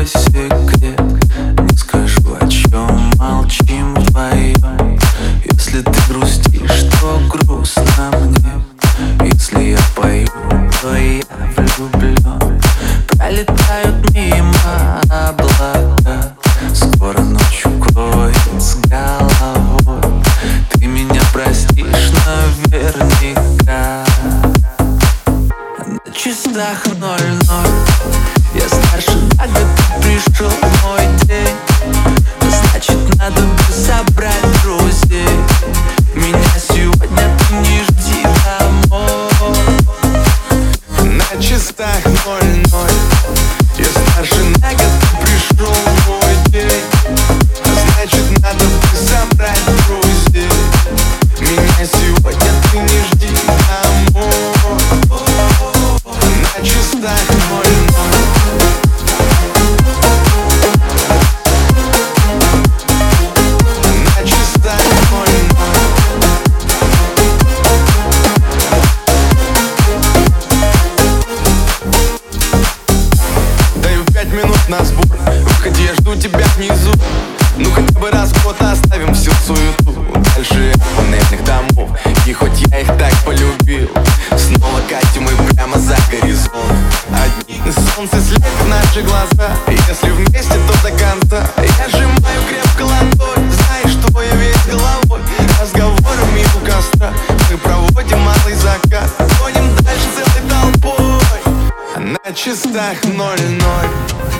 Не скажу, о чем молчим вдвоем Если ты грустишь, то грустно мне. Если я пою, то я влюблен Пролетают мимо облака. Скоро ночь укроет с головой. Ты меня простишь наверняка. На часах ноль-ноль Я старше на год, пришел мой на сбор Выходи, я жду тебя внизу Ну хотя бы раз в год оставим всю суету. Дальше панельных домов. И хоть я их так полюбил Снова катим мы прямо за горизонт. Одни солнце слепит наши глаза. Если вместе, то до конца. Я сжимаю крепко ладонь Знаешь, что я весь головой. Разговорами у костра. Мы проводим малый закат. Гоним дальше целой толпой. На часах ноль-ноль